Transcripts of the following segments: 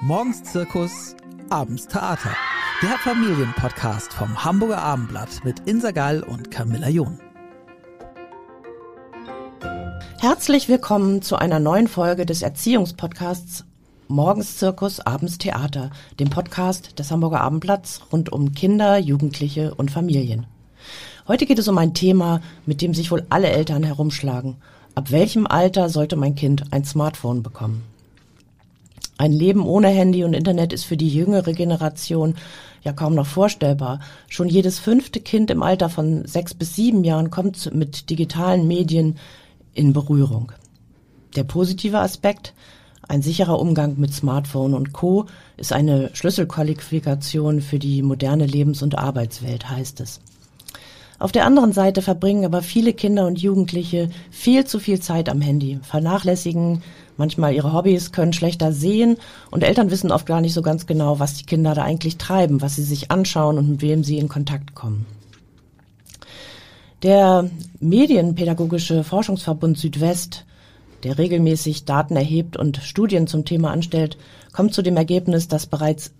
Morgens Zirkus, abends Theater. Der Familienpodcast vom Hamburger Abendblatt mit Insa Gall und Camilla John. Herzlich willkommen zu einer neuen Folge des Erziehungspodcasts Morgens Zirkus, abends Theater, dem Podcast des Hamburger Abendblatts rund um Kinder, Jugendliche und Familien. Heute geht es um ein Thema, mit dem sich wohl alle Eltern herumschlagen. Ab welchem Alter sollte mein Kind ein Smartphone bekommen? Ein Leben ohne Handy und Internet ist für die jüngere Generation ja kaum noch vorstellbar. Schon jedes fünfte Kind im Alter von sechs bis sieben Jahren kommt mit digitalen Medien in Berührung. Der positive Aspekt, ein sicherer Umgang mit Smartphone und Co. ist eine Schlüsselqualifikation für die moderne Lebens- und Arbeitswelt, heißt es. Auf der anderen Seite verbringen aber viele Kinder und Jugendliche viel zu viel Zeit am Handy, vernachlässigen manchmal ihre Hobbys, können schlechter sehen und Eltern wissen oft gar nicht so ganz genau, was die Kinder da eigentlich treiben, was sie sich anschauen und mit wem sie in Kontakt kommen. Der Medienpädagogische Forschungsverbund Südwest, der regelmäßig Daten erhebt und Studien zum Thema anstellt, kommt zu dem Ergebnis, dass bereits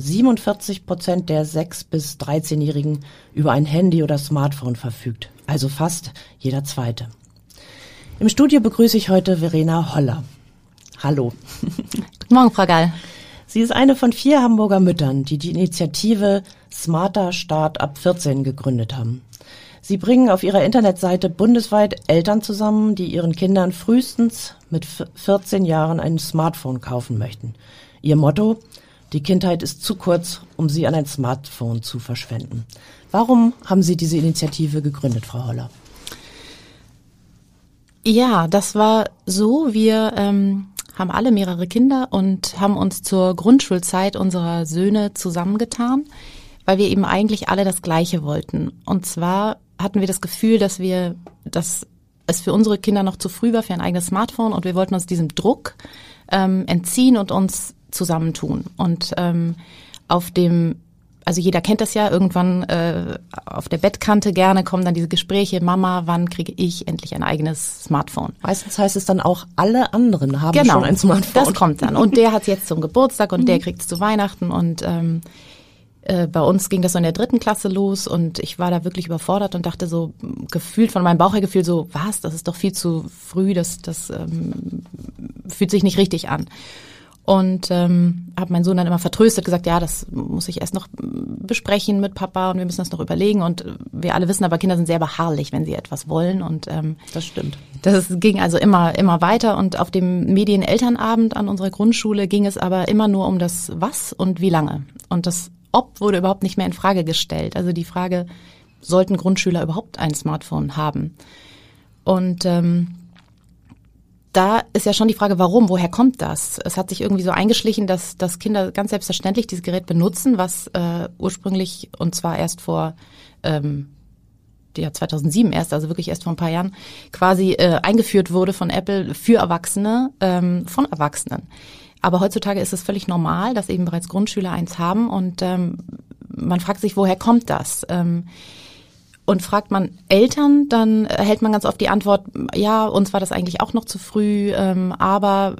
47 Prozent der 6- bis 13-Jährigen über ein Handy oder Smartphone verfügt, also fast jeder zweite. Im Studio begrüße ich heute Verena Holler. Hallo. Guten Morgen, Frau Gall. Sie ist eine von vier Hamburger Müttern, die die Initiative Smarter Start ab 14 gegründet haben. Sie bringen auf ihrer Internetseite bundesweit Eltern zusammen, die ihren Kindern frühestens mit 14 Jahren ein Smartphone kaufen möchten. Ihr Motto, die Kindheit ist zu kurz, um sie an ein Smartphone zu verschwenden. Warum haben Sie diese Initiative gegründet, Frau Holler? Ja, das war so. Wir ähm, haben alle mehrere Kinder und haben uns zur Grundschulzeit unserer Söhne zusammengetan, weil wir eben eigentlich alle das Gleiche wollten. Und zwar hatten wir das Gefühl, dass wir, dass es für unsere Kinder noch zu früh war für ein eigenes Smartphone und wir wollten uns diesem Druck ähm, entziehen und uns zusammentun. Und ähm, auf dem also jeder kennt das ja, irgendwann äh, auf der Bettkante gerne kommen dann diese Gespräche, Mama, wann kriege ich endlich ein eigenes Smartphone? Meistens heißt es dann auch, alle anderen haben genau, schon ein Smartphone. Das kommt dann. Und der hat jetzt zum Geburtstag und der kriegt es zu Weihnachten und ähm, äh, bei uns ging das so in der dritten Klasse los und ich war da wirklich überfordert und dachte so, gefühlt von meinem Bauch her gefühlt so, was, das ist doch viel zu früh, das, das ähm, fühlt sich nicht richtig an. Und ähm, habe meinen Sohn dann immer vertröstet, gesagt, ja, das muss ich erst noch besprechen mit Papa und wir müssen das noch überlegen. Und wir alle wissen, aber Kinder sind sehr beharrlich, wenn sie etwas wollen. Und ähm, das stimmt. Das ging also immer, immer weiter. Und auf dem Medienelternabend an unserer Grundschule ging es aber immer nur um das Was und wie lange. Und das Ob wurde überhaupt nicht mehr in Frage gestellt. Also die Frage, sollten Grundschüler überhaupt ein Smartphone haben? Und ähm, da ist ja schon die Frage, warum, woher kommt das? Es hat sich irgendwie so eingeschlichen, dass, dass Kinder ganz selbstverständlich dieses Gerät benutzen, was äh, ursprünglich und zwar erst vor ähm, ja 2007 erst, also wirklich erst vor ein paar Jahren, quasi äh, eingeführt wurde von Apple für Erwachsene, ähm, von Erwachsenen. Aber heutzutage ist es völlig normal, dass eben bereits Grundschüler eins haben und ähm, man fragt sich, woher kommt das? Ähm, und fragt man Eltern, dann erhält man ganz oft die Antwort, ja, uns war das eigentlich auch noch zu früh, ähm, aber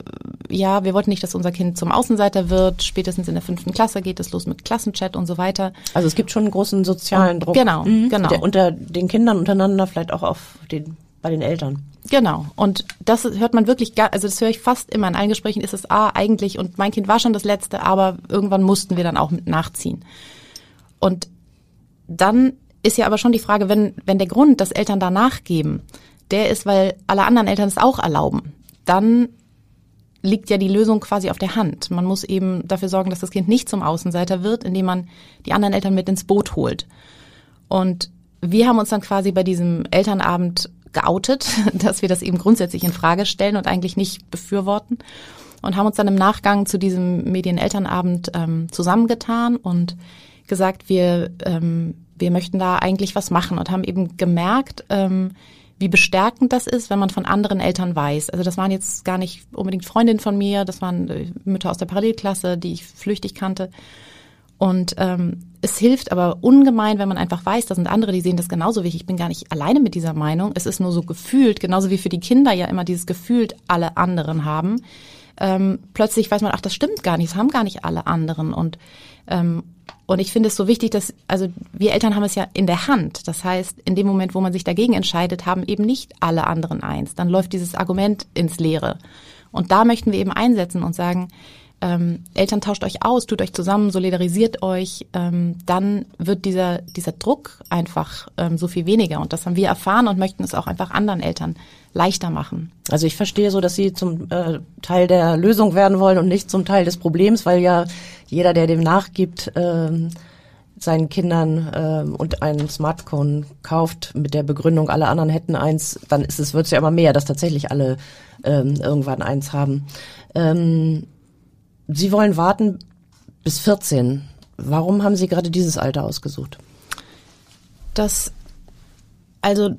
ja, wir wollten nicht, dass unser Kind zum Außenseiter wird. Spätestens in der fünften Klasse geht es los mit Klassenchat und so weiter. Also es gibt schon einen großen sozialen Druck. Genau, mhm. genau. Der, unter den Kindern untereinander, vielleicht auch auf den, bei den Eltern. Genau. Und das hört man wirklich, gar, also das höre ich fast immer in allen Gesprächen, ist es ah, eigentlich, und mein Kind war schon das Letzte, aber irgendwann mussten wir dann auch mit nachziehen. Und dann ist ja aber schon die Frage, wenn, wenn der Grund, dass Eltern da nachgeben, der ist, weil alle anderen Eltern es auch erlauben, dann liegt ja die Lösung quasi auf der Hand. Man muss eben dafür sorgen, dass das Kind nicht zum Außenseiter wird, indem man die anderen Eltern mit ins Boot holt. Und wir haben uns dann quasi bei diesem Elternabend geoutet, dass wir das eben grundsätzlich in Frage stellen und eigentlich nicht befürworten und haben uns dann im Nachgang zu diesem Medienelternabend ähm, zusammengetan und gesagt, wir ähm, wir möchten da eigentlich was machen und haben eben gemerkt, ähm, wie bestärkend das ist, wenn man von anderen Eltern weiß. Also das waren jetzt gar nicht unbedingt Freundinnen von mir, das waren äh, Mütter aus der Parallelklasse, die ich flüchtig kannte. Und ähm, es hilft aber ungemein, wenn man einfach weiß, da sind andere, die sehen das genauso wie ich. Ich bin gar nicht alleine mit dieser Meinung. Es ist nur so gefühlt, genauso wie für die Kinder ja immer dieses gefühlt alle anderen haben, ähm, plötzlich weiß man, ach, das stimmt gar nicht, das haben gar nicht alle anderen. Und, ähm, und ich finde es so wichtig, dass, also wir Eltern haben es ja in der Hand. Das heißt, in dem Moment, wo man sich dagegen entscheidet, haben eben nicht alle anderen eins. Dann läuft dieses Argument ins Leere. Und da möchten wir eben einsetzen und sagen, ähm, Eltern tauscht euch aus, tut euch zusammen, solidarisiert euch, ähm, dann wird dieser, dieser Druck einfach ähm, so viel weniger. Und das haben wir erfahren und möchten es auch einfach anderen Eltern leichter machen. Also ich verstehe so, dass Sie zum äh, Teil der Lösung werden wollen und nicht zum Teil des Problems, weil ja jeder, der dem nachgibt, ähm, seinen Kindern ähm, und ein Smartphone kauft mit der Begründung, alle anderen hätten eins, dann ist es, wird es ja immer mehr, dass tatsächlich alle ähm, irgendwann eins haben. Ähm, Sie wollen warten bis 14. Warum haben Sie gerade dieses Alter ausgesucht? Das, also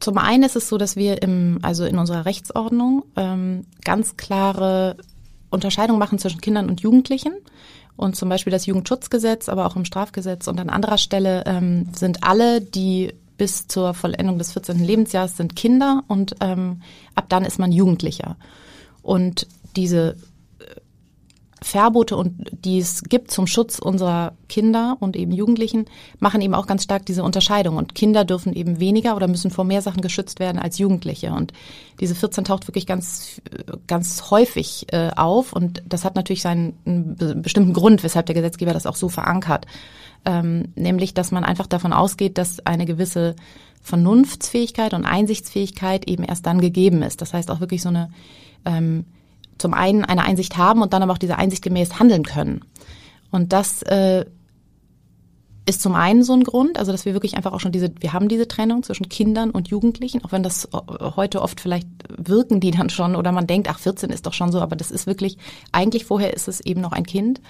zum einen ist es so, dass wir im, also in unserer Rechtsordnung ähm, ganz klare Unterscheidung machen zwischen Kindern und Jugendlichen. Und zum Beispiel das Jugendschutzgesetz, aber auch im Strafgesetz und an anderer Stelle ähm, sind alle, die bis zur Vollendung des 14. Lebensjahres sind Kinder und ähm, ab dann ist man Jugendlicher. Und diese Verbote und die es gibt zum Schutz unserer Kinder und eben Jugendlichen, machen eben auch ganz stark diese Unterscheidung. Und Kinder dürfen eben weniger oder müssen vor mehr Sachen geschützt werden als Jugendliche. Und diese 14 taucht wirklich ganz, ganz häufig äh, auf. Und das hat natürlich seinen einen bestimmten Grund, weshalb der Gesetzgeber das auch so verankert. Ähm, nämlich, dass man einfach davon ausgeht, dass eine gewisse Vernunftsfähigkeit und Einsichtsfähigkeit eben erst dann gegeben ist. Das heißt auch wirklich so eine ähm, zum einen eine Einsicht haben und dann aber auch diese Einsicht gemäß handeln können. Und das äh, ist zum einen so ein Grund, also dass wir wirklich einfach auch schon diese, wir haben diese Trennung zwischen Kindern und Jugendlichen, auch wenn das äh, heute oft vielleicht wirken die dann schon oder man denkt, ach 14 ist doch schon so, aber das ist wirklich, eigentlich vorher ist es eben noch ein Kind.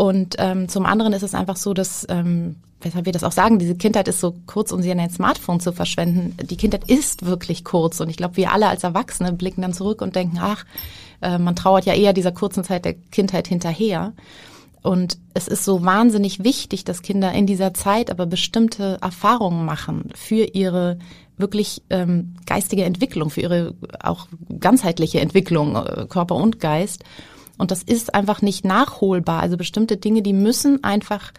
Und ähm, zum anderen ist es einfach so, dass, ähm, weshalb wir das auch sagen, diese Kindheit ist so kurz, um sie an ein Smartphone zu verschwenden. Die Kindheit ist wirklich kurz und ich glaube, wir alle als Erwachsene blicken dann zurück und denken, ach, äh, man trauert ja eher dieser kurzen Zeit der Kindheit hinterher. Und es ist so wahnsinnig wichtig, dass Kinder in dieser Zeit aber bestimmte Erfahrungen machen für ihre wirklich ähm, geistige Entwicklung, für ihre auch ganzheitliche Entwicklung, äh, Körper und Geist. Und das ist einfach nicht nachholbar. Also bestimmte Dinge, die müssen einfach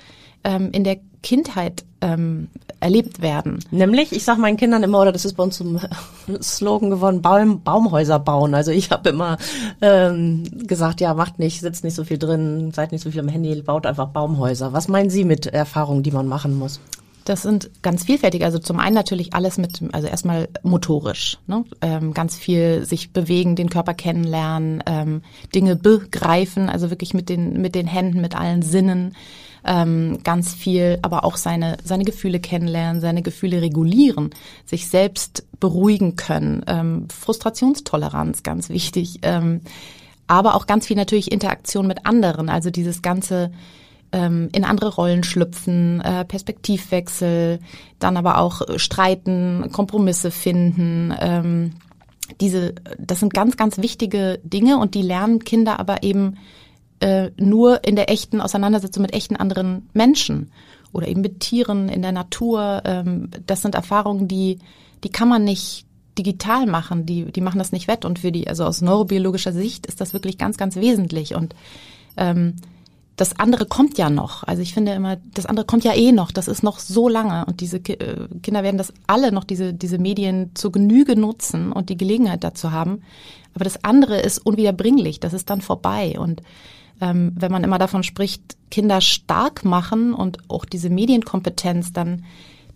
ähm, in der Kindheit ähm, erlebt werden. Nämlich, ich sage meinen Kindern immer, oder das ist bei uns zum Slogan geworden, Baum, Baumhäuser bauen. Also ich habe immer ähm, gesagt, ja, macht nicht, sitzt nicht so viel drin, seid nicht so viel am Handy, baut einfach Baumhäuser. Was meinen Sie mit Erfahrungen, die man machen muss? Das sind ganz vielfältig. Also zum einen natürlich alles mit, also erstmal motorisch, ne? ähm, ganz viel sich bewegen, den Körper kennenlernen, ähm, Dinge begreifen, also wirklich mit den mit den Händen, mit allen Sinnen ähm, ganz viel, aber auch seine, seine Gefühle kennenlernen, seine Gefühle regulieren, sich selbst beruhigen können. Ähm, Frustrationstoleranz, ganz wichtig. Ähm, aber auch ganz viel natürlich Interaktion mit anderen, also dieses ganze ähm, in andere Rollen schlüpfen, äh, Perspektivwechsel, dann aber auch streiten, Kompromisse finden. Ähm, diese, das sind ganz, ganz wichtige Dinge und die lernen Kinder aber eben äh, nur in der echten Auseinandersetzung mit echten anderen Menschen oder eben mit Tieren in der Natur. Ähm, das sind Erfahrungen, die, die kann man nicht digital machen, die, die machen das nicht wett. Und für die, also aus neurobiologischer Sicht ist das wirklich ganz, ganz wesentlich. Und ähm, das andere kommt ja noch. Also ich finde immer, das andere kommt ja eh noch. Das ist noch so lange. Und diese Ki äh, Kinder werden das alle noch, diese, diese Medien zur Genüge nutzen und die Gelegenheit dazu haben. Aber das andere ist unwiederbringlich. Das ist dann vorbei. Und ähm, wenn man immer davon spricht, Kinder stark machen und auch diese Medienkompetenz, dann,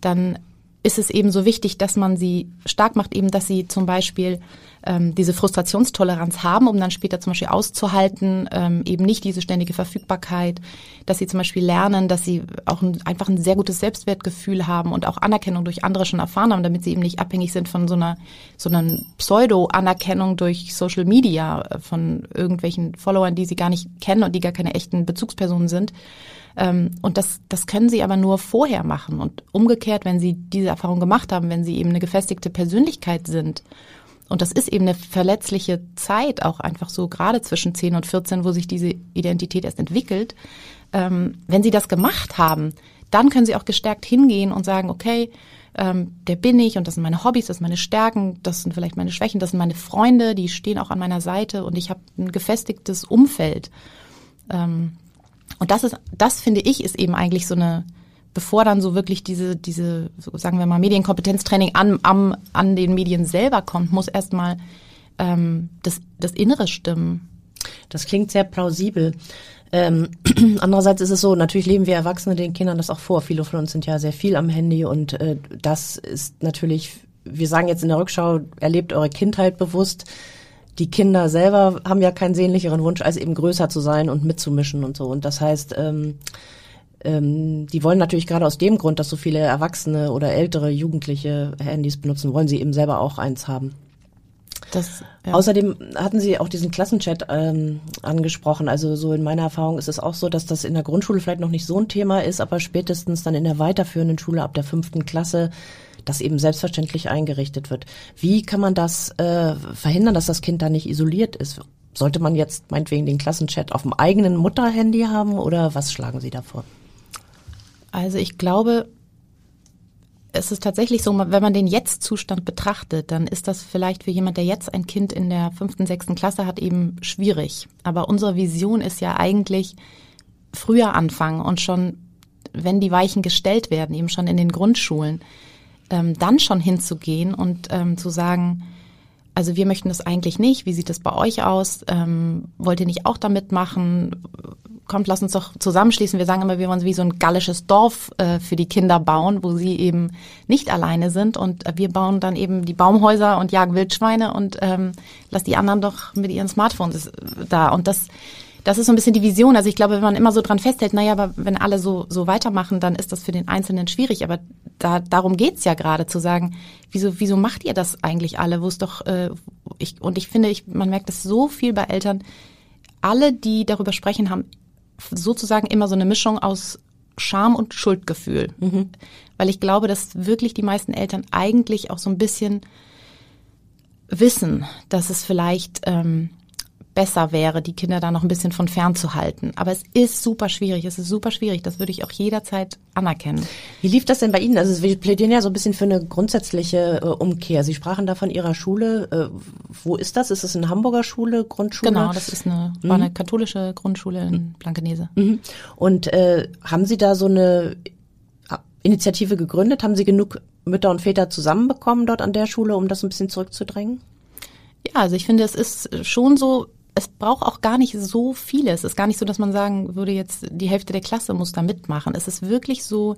dann ist es eben so wichtig, dass man sie stark macht, eben, dass sie zum Beispiel ähm, diese Frustrationstoleranz haben, um dann später zum Beispiel auszuhalten, ähm, eben nicht diese ständige Verfügbarkeit, dass sie zum Beispiel lernen, dass sie auch ein, einfach ein sehr gutes Selbstwertgefühl haben und auch Anerkennung durch andere schon erfahren haben, damit sie eben nicht abhängig sind von so einer, so einer Pseudo-Anerkennung durch Social Media äh, von irgendwelchen Followern, die sie gar nicht kennen und die gar keine echten Bezugspersonen sind. Ähm, und das, das können sie aber nur vorher machen. Und umgekehrt, wenn sie diese Erfahrung gemacht haben, wenn sie eben eine gefestigte Persönlichkeit sind und das ist eben eine verletzliche Zeit, auch einfach so gerade zwischen 10 und 14, wo sich diese Identität erst entwickelt. Ähm, wenn Sie das gemacht haben, dann können Sie auch gestärkt hingehen und sagen, okay, ähm, der bin ich und das sind meine Hobbys, das sind meine Stärken, das sind vielleicht meine Schwächen, das sind meine Freunde, die stehen auch an meiner Seite und ich habe ein gefestigtes Umfeld. Ähm, und das ist, das finde ich, ist eben eigentlich so eine, bevor dann so wirklich diese, diese, so sagen wir mal, Medienkompetenztraining an, am, an den Medien selber kommt, muss erstmal ähm, das, das Innere stimmen. Das klingt sehr plausibel. Ähm, andererseits ist es so, natürlich leben wir Erwachsene den Kindern das auch vor. Viele von uns sind ja sehr viel am Handy und äh, das ist natürlich, wir sagen jetzt in der Rückschau, erlebt eure Kindheit bewusst. Die Kinder selber haben ja keinen sehnlicheren Wunsch, als eben größer zu sein und mitzumischen und so. Und das heißt, ähm, ähm, die wollen natürlich gerade aus dem Grund, dass so viele Erwachsene oder ältere Jugendliche Handys benutzen, wollen sie eben selber auch eins haben. Das, ja. Außerdem hatten Sie auch diesen Klassenchat ähm, angesprochen. Also so in meiner Erfahrung ist es auch so, dass das in der Grundschule vielleicht noch nicht so ein Thema ist, aber spätestens dann in der weiterführenden Schule ab der fünften Klasse das eben selbstverständlich eingerichtet wird. Wie kann man das äh, verhindern, dass das Kind da nicht isoliert ist? Sollte man jetzt meinetwegen den Klassenchat auf dem eigenen Mutterhandy haben oder was schlagen Sie davor? Also ich glaube, es ist tatsächlich so, wenn man den Jetzt-Zustand betrachtet, dann ist das vielleicht für jemand, der jetzt ein Kind in der fünften, sechsten Klasse hat, eben schwierig. Aber unsere Vision ist ja eigentlich früher anfangen und schon, wenn die Weichen gestellt werden, eben schon in den Grundschulen, ähm, dann schon hinzugehen und ähm, zu sagen, also wir möchten das eigentlich nicht. Wie sieht das bei euch aus? Ähm, wollt ihr nicht auch da mitmachen? Kommt, lass uns doch zusammenschließen. Wir sagen immer, wir wollen wie so ein gallisches Dorf äh, für die Kinder bauen, wo sie eben nicht alleine sind. Und äh, wir bauen dann eben die Baumhäuser und jagen Wildschweine und ähm, lass die anderen doch mit ihren Smartphones äh, da. Und das das ist so ein bisschen die Vision. Also ich glaube, wenn man immer so dran festhält, naja, aber wenn alle so, so weitermachen, dann ist das für den Einzelnen schwierig. Aber da, darum geht's ja gerade, zu sagen, wieso, wieso macht ihr das eigentlich alle? Wo es doch, äh, ich, und ich finde, ich, man merkt das so viel bei Eltern, alle, die darüber sprechen, haben sozusagen immer so eine Mischung aus Scham und Schuldgefühl. Mhm. Weil ich glaube, dass wirklich die meisten Eltern eigentlich auch so ein bisschen wissen, dass es vielleicht ähm, besser wäre, die Kinder da noch ein bisschen von fern zu halten. Aber es ist super schwierig, es ist super schwierig. Das würde ich auch jederzeit anerkennen. Wie lief das denn bei Ihnen? Also wir plädieren ja so ein bisschen für eine grundsätzliche äh, Umkehr. Sie sprachen da von Ihrer Schule. Äh, wo ist das? Ist es eine Hamburger Schule, Grundschule? Genau, das ist eine, mhm. war eine katholische Grundschule in. Blankenese. Mhm. Und äh, haben Sie da so eine Initiative gegründet? Haben Sie genug Mütter und Väter zusammenbekommen dort an der Schule, um das ein bisschen zurückzudrängen? Ja, also ich finde, es ist schon so, es braucht auch gar nicht so viele. Es ist gar nicht so, dass man sagen würde, jetzt die Hälfte der Klasse muss da mitmachen. Es ist wirklich so,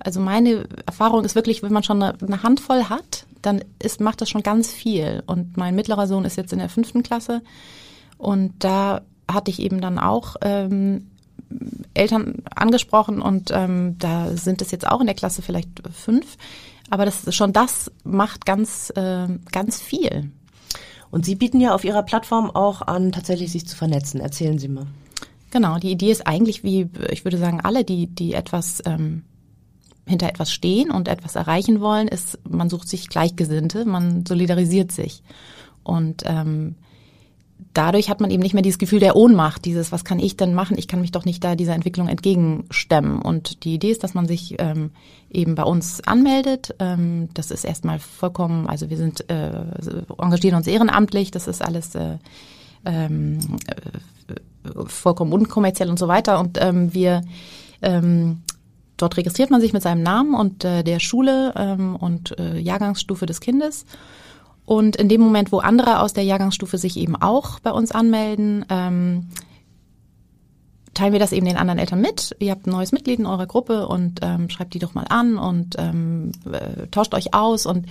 also meine Erfahrung ist wirklich, wenn man schon eine, Handvoll hat, dann ist, macht das schon ganz viel. Und mein mittlerer Sohn ist jetzt in der fünften Klasse und da hatte ich eben dann auch ähm, Eltern angesprochen und ähm, da sind es jetzt auch in der Klasse vielleicht fünf. Aber das schon das macht ganz äh, ganz viel. Und Sie bieten ja auf Ihrer Plattform auch an, tatsächlich sich zu vernetzen. Erzählen Sie mal. Genau, die Idee ist eigentlich, wie ich würde sagen, alle, die, die etwas ähm, hinter etwas stehen und etwas erreichen wollen, ist, man sucht sich Gleichgesinnte, man solidarisiert sich. Und ähm, dadurch hat man eben nicht mehr dieses Gefühl der Ohnmacht, dieses, was kann ich denn machen? Ich kann mich doch nicht da dieser Entwicklung entgegenstemmen. Und die Idee ist, dass man sich ähm, eben bei uns anmeldet. Ähm, das ist erstmal vollkommen, also wir sind äh, engagieren uns ehrenamtlich, das ist alles äh, ähm, äh, vollkommen unkommerziell und so weiter. Und ähm, wir ähm, dort registriert man sich mit seinem Namen und äh, der Schule ähm, und äh, Jahrgangsstufe des Kindes. Und in dem Moment, wo andere aus der Jahrgangsstufe sich eben auch bei uns anmelden, ähm, teilen wir das eben den anderen Eltern mit. Ihr habt ein neues Mitglied in eurer Gruppe und ähm, schreibt die doch mal an und ähm, äh, tauscht euch aus. Und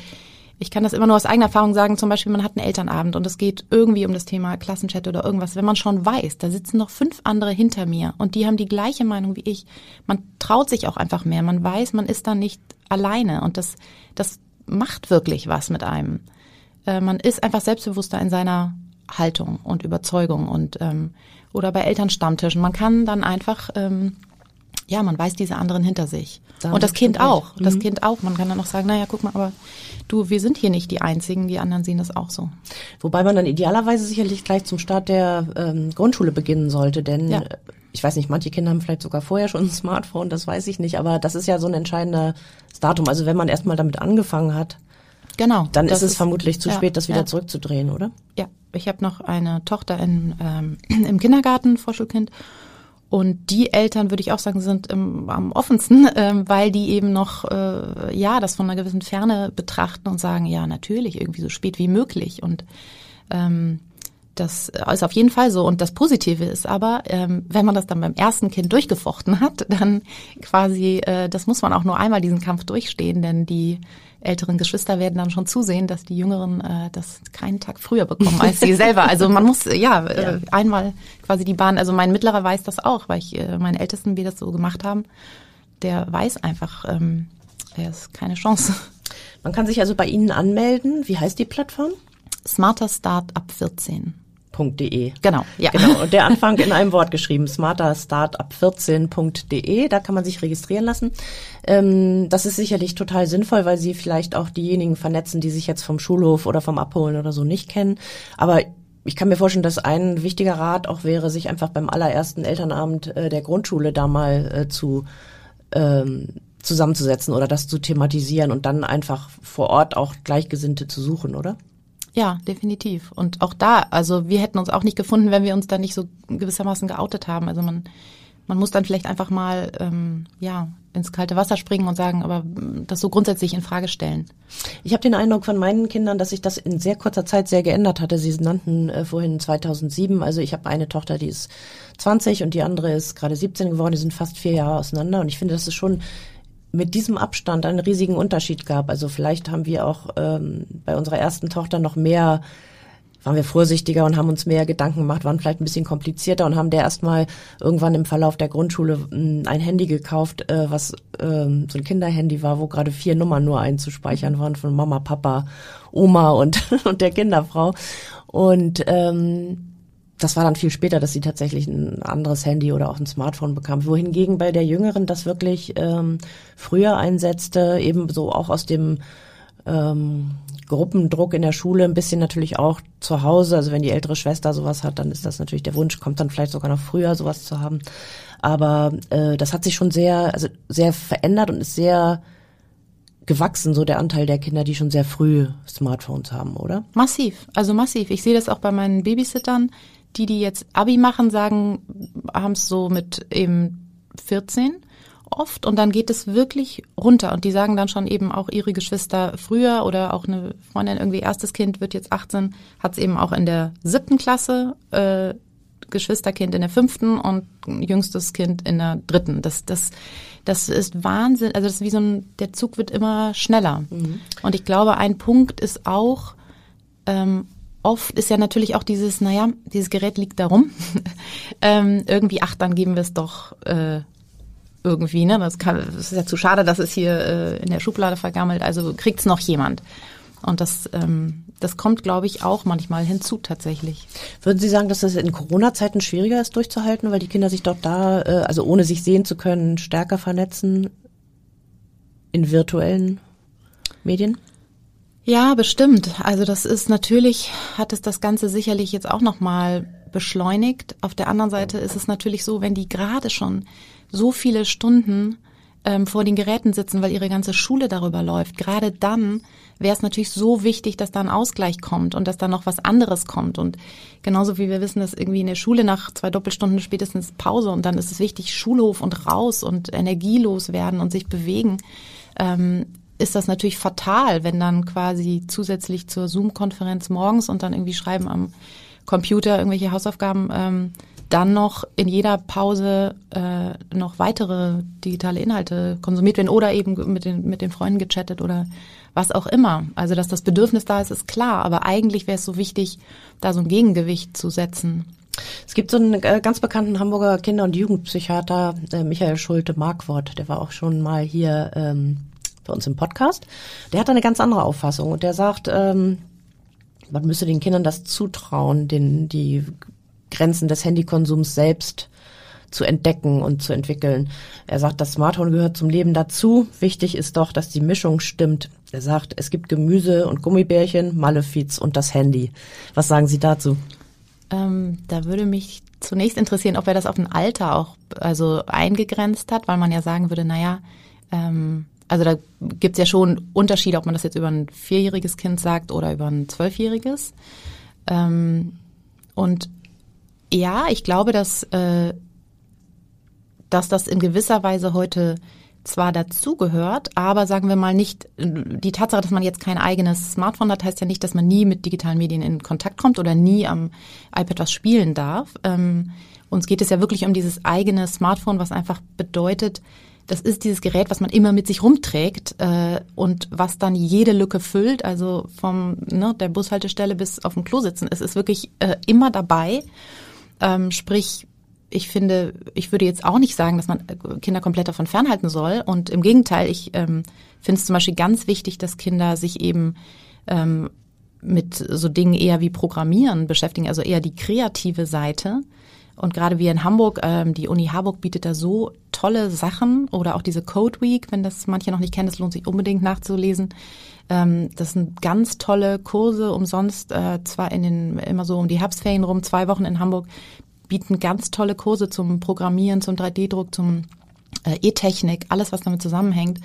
ich kann das immer nur aus eigener Erfahrung sagen, zum Beispiel, man hat einen Elternabend und es geht irgendwie um das Thema Klassenchat oder irgendwas. Wenn man schon weiß, da sitzen noch fünf andere hinter mir und die haben die gleiche Meinung wie ich. Man traut sich auch einfach mehr. Man weiß, man ist da nicht alleine und das, das macht wirklich was mit einem. Äh, man ist einfach selbstbewusster in seiner Haltung und Überzeugung und ähm, oder bei Elternstammtischen. Man kann dann einfach ähm, ja, man weiß diese anderen hinter sich. Da und das Kind auch. Das Mhm. Kind auch. Man kann dann auch sagen, naja, guck mal, aber du, wir sind hier nicht die Einzigen, die anderen sehen das auch so. Wobei man dann idealerweise sicherlich gleich zum Start der ähm, Grundschule beginnen sollte, denn Ja. äh, ich weiß nicht, manche Kinder haben vielleicht sogar vorher schon ein Smartphone, das weiß ich nicht, aber das ist ja so ein entscheidender Datum. Also wenn man erstmal damit angefangen hat, Genau. dann ist es vermutlich zu ja, spät, das wieder ja. zurückzudrehen, oder? Ja, ich habe noch eine Tochter in, ähm, im Kindergarten, Vorschulkind. Und die Eltern, würde ich auch sagen, sind im, am offensten, ähm, weil die eben noch, äh, ja, das von einer gewissen Ferne betrachten und sagen, ja, natürlich, irgendwie so spät wie möglich. Und ähm, das ist auf jeden Fall so. Und das Positive ist aber, ähm, wenn man das dann beim ersten Kind durchgefochten hat, dann quasi, äh, das muss man auch nur einmal diesen Kampf durchstehen, denn die älteren Geschwister werden dann schon zusehen, dass die Jüngeren äh, das keinen Tag früher bekommen als sie selber. Also man muss äh, ja, äh, einmal quasi die Bahn. Also mein Mittlerer weiß das auch, weil ich äh, meinen Ältesten, wir das so gemacht haben, der weiß einfach, ähm, er ist keine Chance. Man kann sich also bei Ihnen anmelden. Wie heißt die Plattform? Smarter Start ab 14. .de. Genau, ja. Genau, und der Anfang in einem Wort geschrieben, smarterstartup14.de, da kann man sich registrieren lassen. Ähm, das ist sicherlich total sinnvoll, weil sie vielleicht auch diejenigen vernetzen, die sich jetzt vom Schulhof oder vom Abholen oder so nicht kennen. Aber ich kann mir vorstellen, dass ein wichtiger Rat auch wäre, sich einfach beim allerersten Elternabend äh, der Grundschule da mal äh, zu ähm, zusammenzusetzen oder das zu thematisieren und dann einfach vor Ort auch Gleichgesinnte zu suchen, oder? Ja, definitiv. Und auch da, also wir hätten uns auch nicht gefunden, wenn wir uns da nicht so gewissermaßen geoutet haben. Also man, man muss dann vielleicht einfach mal ähm, ja ins kalte Wasser springen und sagen, aber mm, das so grundsätzlich in Frage stellen. Ich habe den Eindruck von meinen Kindern, dass sich das in sehr kurzer Zeit sehr geändert hatte. Sie nannten äh, vorhin 2007. Also ich habe eine Tochter, die ist 20 und die andere ist gerade 17 geworden. Die sind fast vier Jahre auseinander. Und ich finde, dass es schon mit diesem Abstand einen riesigen Unterschied gab. Also vielleicht haben wir auch ähm, bei unserer ersten Tochter noch mehr waren wir vorsichtiger und haben uns mehr Gedanken gemacht, waren vielleicht ein bisschen komplizierter und haben der erstmal irgendwann im Verlauf der Grundschule mh, ein Handy gekauft, äh, was ähm, so ein Kinderhandy war, wo gerade vier Nummern nur einzuspeichern waren von Mama, Papa, Oma und, und der Kinderfrau. Und ähm, das war dann viel später, dass sie tatsächlich ein anderes Handy oder auch ein Smartphone bekam. Wohingegen bei der Jüngeren das wirklich ähm, früher einsetzte, eben so auch aus dem ähm, Gruppendruck in der Schule, ein bisschen natürlich auch zu Hause. Also wenn die ältere Schwester sowas hat, dann ist das natürlich der Wunsch, kommt dann vielleicht sogar noch früher sowas zu haben. Aber äh, das hat sich schon sehr, also sehr verändert und ist sehr gewachsen, so der Anteil der Kinder, die schon sehr früh Smartphones haben, oder? Massiv, also massiv. Ich sehe das auch bei meinen Babysittern, die, die jetzt Abi machen, sagen, haben es so mit eben 14 oft und dann geht es wirklich runter und die sagen dann schon eben auch ihre Geschwister früher oder auch eine Freundin irgendwie erstes Kind wird jetzt 18, hat es eben auch in der siebten Klasse, äh, Geschwisterkind in der fünften und jüngstes Kind in der dritten. Das, das, das ist Wahnsinn. Also das ist wie so ein, der Zug wird immer schneller. Und ich glaube, ein Punkt ist auch, ähm, oft ist ja natürlich auch dieses, naja, dieses Gerät liegt da rum. ähm, irgendwie, ach, dann geben wir es doch äh, irgendwie, ne? Das, kann, das ist ja zu schade, dass es hier äh, in der Schublade vergammelt. Also kriegt's noch jemand. Und das, ähm, das kommt, glaube ich, auch manchmal hinzu tatsächlich. Würden Sie sagen, dass das in Corona-Zeiten schwieriger ist durchzuhalten, weil die Kinder sich dort da, äh, also ohne sich sehen zu können, stärker vernetzen in virtuellen Medien? Ja, bestimmt. Also das ist natürlich, hat es das Ganze sicherlich jetzt auch nochmal beschleunigt. Auf der anderen Seite ist es natürlich so, wenn die gerade schon so viele Stunden ähm, vor den Geräten sitzen, weil ihre ganze Schule darüber läuft, gerade dann wäre es natürlich so wichtig, dass da ein Ausgleich kommt und dass da noch was anderes kommt. Und genauso wie wir wissen, dass irgendwie in der Schule nach zwei Doppelstunden spätestens Pause und dann ist es wichtig, Schulhof und raus und energielos werden und sich bewegen, ähm, ist das natürlich fatal, wenn dann quasi zusätzlich zur Zoom-Konferenz morgens und dann irgendwie schreiben am Computer irgendwelche Hausaufgaben, ähm, dann noch in jeder Pause äh, noch weitere digitale Inhalte konsumiert werden oder eben mit den, mit den Freunden gechattet oder was auch immer. Also dass das Bedürfnis da ist, ist klar, aber eigentlich wäre es so wichtig, da so ein Gegengewicht zu setzen. Es gibt so einen äh, ganz bekannten Hamburger Kinder- und Jugendpsychiater, äh, Michael Schulte-Markwort, der war auch schon mal hier ähm, bei uns im Podcast. Der hat eine ganz andere Auffassung und der sagt, ähm, man müsse den Kindern das zutrauen, den, die Grenzen des Handykonsums selbst zu entdecken und zu entwickeln. Er sagt, das Smartphone gehört zum Leben dazu. Wichtig ist doch, dass die Mischung stimmt. Er sagt, es gibt Gemüse und Gummibärchen, Malefiz und das Handy. Was sagen Sie dazu? Ähm, da würde mich zunächst interessieren, ob er das auf ein Alter auch also eingegrenzt hat, weil man ja sagen würde, naja, ähm, also da gibt's ja schon Unterschiede, ob man das jetzt über ein vierjähriges Kind sagt oder über ein zwölfjähriges. Ähm, und ja, ich glaube, dass, äh, dass das in gewisser Weise heute zwar dazugehört, aber sagen wir mal nicht, die Tatsache, dass man jetzt kein eigenes Smartphone hat, heißt ja nicht, dass man nie mit digitalen Medien in Kontakt kommt oder nie am iPad was spielen darf. Ähm, uns geht es ja wirklich um dieses eigene Smartphone, was einfach bedeutet, das ist dieses Gerät, was man immer mit sich rumträgt äh, und was dann jede Lücke füllt, also vom ne, der Bushaltestelle bis auf dem Klo sitzen. Es ist wirklich äh, immer dabei. Ähm, sprich, ich finde, ich würde jetzt auch nicht sagen, dass man äh, Kinder komplett davon fernhalten soll. Und im Gegenteil, ich ähm, finde es zum Beispiel ganz wichtig, dass Kinder sich eben ähm, mit so Dingen eher wie Programmieren beschäftigen, also eher die kreative Seite. Und gerade wie in Hamburg, ähm, die Uni Harburg bietet da so tolle Sachen oder auch diese Code Week, wenn das manche noch nicht kennen, das lohnt sich unbedingt nachzulesen. Ähm, das sind ganz tolle Kurse umsonst, äh, zwar in den immer so um die Herbstferien rum, zwei Wochen in Hamburg, bieten ganz tolle Kurse zum Programmieren, zum 3D-Druck, zum äh, E-Technik, alles was damit zusammenhängt.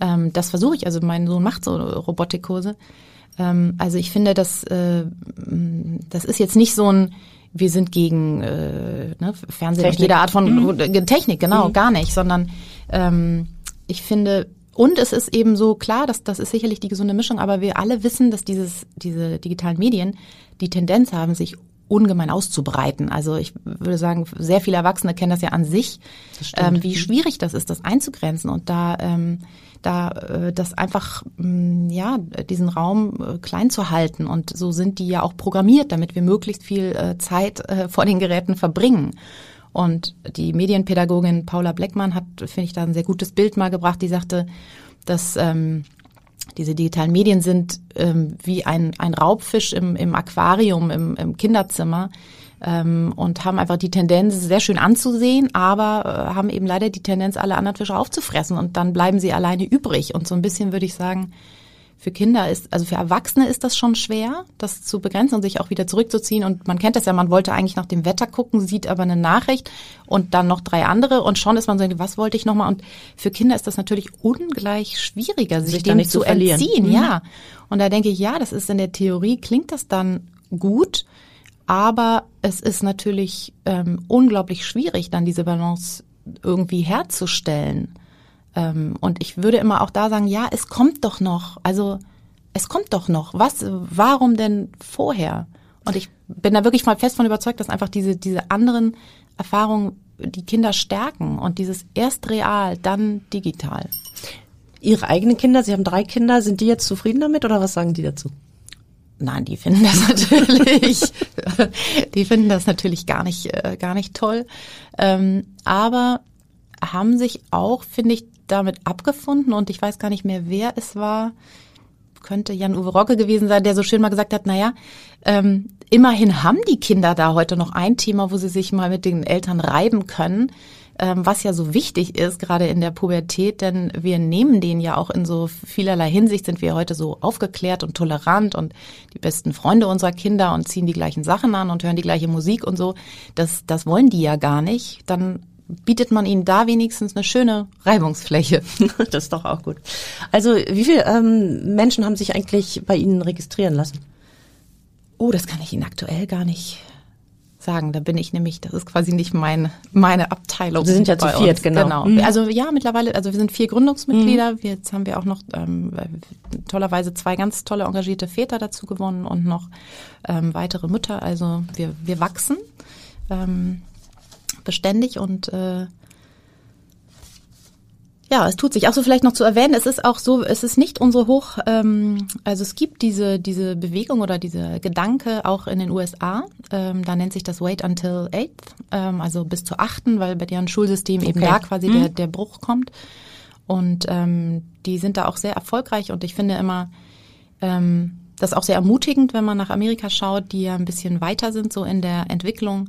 Ähm, das versuche ich. Also mein Sohn macht so Robotikkurse. Ähm, also ich finde, das, äh, das ist jetzt nicht so ein wir sind gegen äh, ne, Fernsehen Technik. jede Art von mhm. Technik, genau, mhm. gar nicht, sondern ähm, ich finde, und es ist eben so klar, dass das ist sicherlich die gesunde Mischung, aber wir alle wissen, dass dieses, diese digitalen Medien die Tendenz haben, sich ungemein auszubreiten. Also ich würde sagen, sehr viele Erwachsene kennen das ja an sich, ähm, wie schwierig das ist, das einzugrenzen und da ähm, da äh, das einfach mh, mm, ja diesen Raum äh, klein zu halten und so sind die ja auch programmiert, damit wir möglichst viel äh, Zeit äh, vor den Geräten verbringen. Und die Medienpädagogin Paula Bleckmann hat, finde ich, da ein sehr gutes Bild mal gebracht. Die sagte, dass ähm, diese digitalen Medien sind ähm, wie ein, ein Raubfisch im, im Aquarium, im, im Kinderzimmer ähm, und haben einfach die Tendenz, sehr schön anzusehen, aber äh, haben eben leider die Tendenz, alle anderen Fische aufzufressen und dann bleiben sie alleine übrig. Und so ein bisschen würde ich sagen, für Kinder ist, also für Erwachsene ist das schon schwer, das zu begrenzen und sich auch wieder zurückzuziehen. Und man kennt das ja, man wollte eigentlich nach dem Wetter gucken, sieht aber eine Nachricht und dann noch drei andere und schon ist man so, was wollte ich nochmal? Und für Kinder ist das natürlich ungleich schwieriger, sich, sich dem nicht zu entziehen, mhm. ja. Und da denke ich, ja, das ist in der Theorie, klingt das dann gut, aber es ist natürlich ähm, unglaublich schwierig, dann diese Balance irgendwie herzustellen. Ähm, und ich würde immer auch da sagen, ja, es kommt doch noch. Also es kommt doch noch. Was, warum denn vorher? Und ich bin da wirklich mal fest von überzeugt, dass einfach diese, diese anderen Erfahrungen die Kinder stärken und dieses erst real, dann digital. Ihre eigenen Kinder, Sie haben drei Kinder, sind die jetzt zufrieden damit oder was sagen die dazu? Nein, die finden das natürlich, die finden das natürlich gar nicht, äh, gar nicht toll. Ähm, aber haben sich auch, finde ich, damit abgefunden und ich weiß gar nicht mehr, wer es war. Könnte Jan-Uwe Rocke gewesen sein, der so schön mal gesagt hat, naja, ähm, immerhin haben die Kinder da heute noch ein Thema, wo sie sich mal mit den Eltern reiben können, ähm, was ja so wichtig ist, gerade in der Pubertät, denn wir nehmen den ja auch in so vielerlei Hinsicht, sind wir heute so aufgeklärt und tolerant und die besten Freunde unserer Kinder und ziehen die gleichen Sachen an und hören die gleiche Musik und so. Das, das wollen die ja gar nicht. Dann bietet man ihnen da wenigstens eine schöne Reibungsfläche. das ist doch auch gut. Also wie viele ähm, Menschen haben sich eigentlich bei Ihnen registrieren lassen? Oh, das kann ich Ihnen aktuell gar nicht sagen. Da bin ich nämlich, das ist quasi nicht mein, meine Abteilung. Sie sind ja zu viert, uns. genau. genau. Mhm. Also ja, mittlerweile, also wir sind vier Gründungsmitglieder. Mhm. Jetzt haben wir auch noch ähm, tollerweise zwei ganz tolle engagierte Väter dazu gewonnen und noch ähm, weitere Mütter. Also wir, wir wachsen. Ähm, beständig und äh, ja, es tut sich. Auch so vielleicht noch zu erwähnen, es ist auch so, es ist nicht unsere Hoch, ähm, also es gibt diese, diese Bewegung oder diese Gedanke auch in den USA. Ähm, da nennt sich das Wait until eighth, ähm, also bis zur achten, weil bei deren Schulsystem okay. eben da quasi hm. der, der Bruch kommt. Und ähm, die sind da auch sehr erfolgreich und ich finde immer, ähm, das auch sehr ermutigend, wenn man nach Amerika schaut, die ja ein bisschen weiter sind so in der Entwicklung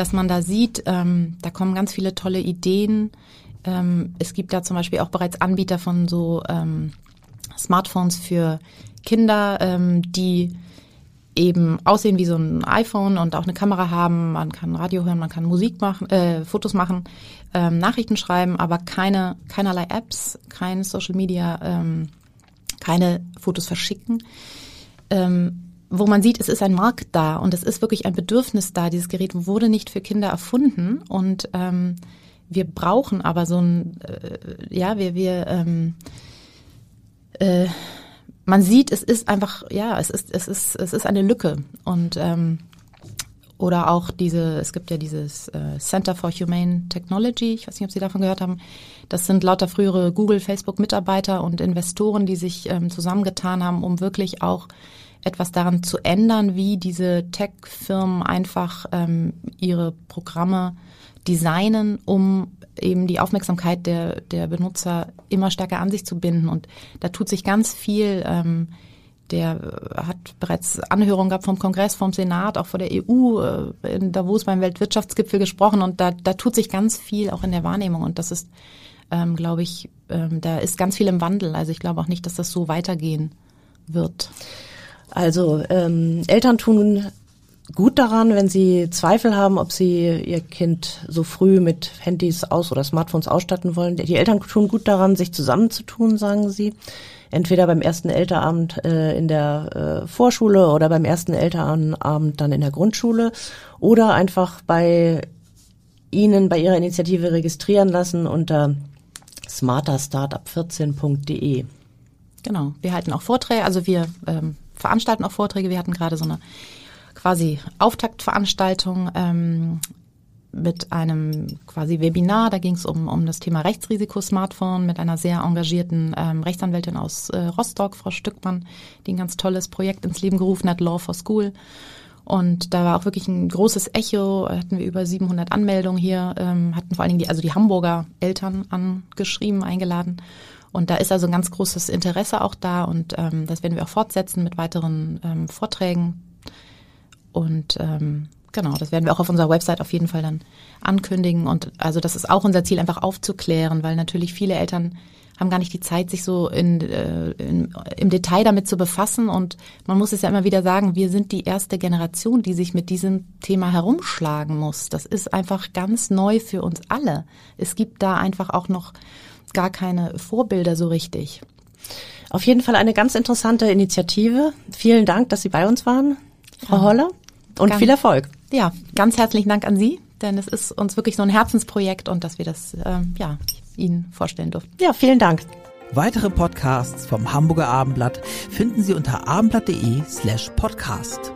dass man da sieht, ähm, da kommen ganz viele tolle Ideen. Ähm, es gibt da zum Beispiel auch bereits Anbieter von so ähm, Smartphones für Kinder, ähm, die eben aussehen wie so ein iPhone und auch eine Kamera haben. Man kann Radio hören, man kann Musik machen, äh, Fotos machen, ähm, Nachrichten schreiben, aber keine keinerlei Apps, kein Social Media, ähm, keine Fotos verschicken. Ähm, wo man sieht, es ist ein Markt da und es ist wirklich ein Bedürfnis da. Dieses Gerät wurde nicht für Kinder erfunden und ähm, wir brauchen aber so ein, äh, ja, wir, wir, ähm, äh, man sieht, es ist einfach, ja, es ist, es ist, es ist eine Lücke und ähm, oder auch diese, es gibt ja dieses äh, Center for Humane Technology, ich weiß nicht, ob Sie davon gehört haben. Das sind lauter frühere Google, Facebook-Mitarbeiter und Investoren, die sich ähm, zusammengetan haben, um wirklich auch etwas daran zu ändern, wie diese Tech-Firmen einfach ähm, ihre Programme designen, um eben die Aufmerksamkeit der, der Benutzer immer stärker an sich zu binden. Und da tut sich ganz viel. Ähm, der hat bereits Anhörungen gehabt vom Kongress, vom Senat, auch vor der EU, äh, in Davos beim Weltwirtschaftsgipfel gesprochen. Und da, da tut sich ganz viel auch in der Wahrnehmung. Und das ist, ähm, glaube ich, ähm, da ist ganz viel im Wandel. Also ich glaube auch nicht, dass das so weitergehen wird. Also ähm, Eltern tun gut daran, wenn sie Zweifel haben, ob sie ihr Kind so früh mit Handys aus oder Smartphones ausstatten wollen. Die Eltern tun gut daran, sich zusammenzutun, sagen sie. Entweder beim ersten Elternabend äh, in der äh, Vorschule oder beim ersten Elternabend dann in der Grundschule oder einfach bei Ihnen bei Ihrer Initiative registrieren lassen unter smarterstartup14.de. Genau, wir halten auch Vorträge, also wir ähm, veranstalten auch Vorträge. Wir hatten gerade so eine quasi Auftaktveranstaltung ähm, mit einem quasi Webinar. Da ging es um, um das Thema Rechtsrisiko-Smartphone mit einer sehr engagierten ähm, Rechtsanwältin aus äh, Rostock, Frau Stückmann, die ein ganz tolles Projekt ins Leben gerufen hat, Law for School. Und da war auch wirklich ein großes Echo. Hatten wir über 700 Anmeldungen hier, ähm, hatten vor allen Dingen die, also die Hamburger Eltern angeschrieben, eingeladen. Und da ist also ein ganz großes Interesse auch da und ähm, das werden wir auch fortsetzen mit weiteren ähm, Vorträgen. Und ähm, genau, das werden wir auch auf unserer Website auf jeden Fall dann ankündigen. Und also das ist auch unser Ziel, einfach aufzuklären, weil natürlich viele Eltern haben gar nicht die Zeit, sich so in, äh, in, im Detail damit zu befassen. Und man muss es ja immer wieder sagen, wir sind die erste Generation, die sich mit diesem Thema herumschlagen muss. Das ist einfach ganz neu für uns alle. Es gibt da einfach auch noch gar keine Vorbilder so richtig. Auf jeden Fall eine ganz interessante Initiative. Vielen Dank, dass Sie bei uns waren, Frau ja. Holler. Und ganz, viel Erfolg. Ja, ganz herzlichen Dank an Sie, denn es ist uns wirklich so ein Herzensprojekt und dass wir das ähm, ja, Ihnen vorstellen durften. Ja, vielen Dank. Weitere Podcasts vom Hamburger Abendblatt finden Sie unter abendblatt.de slash podcast.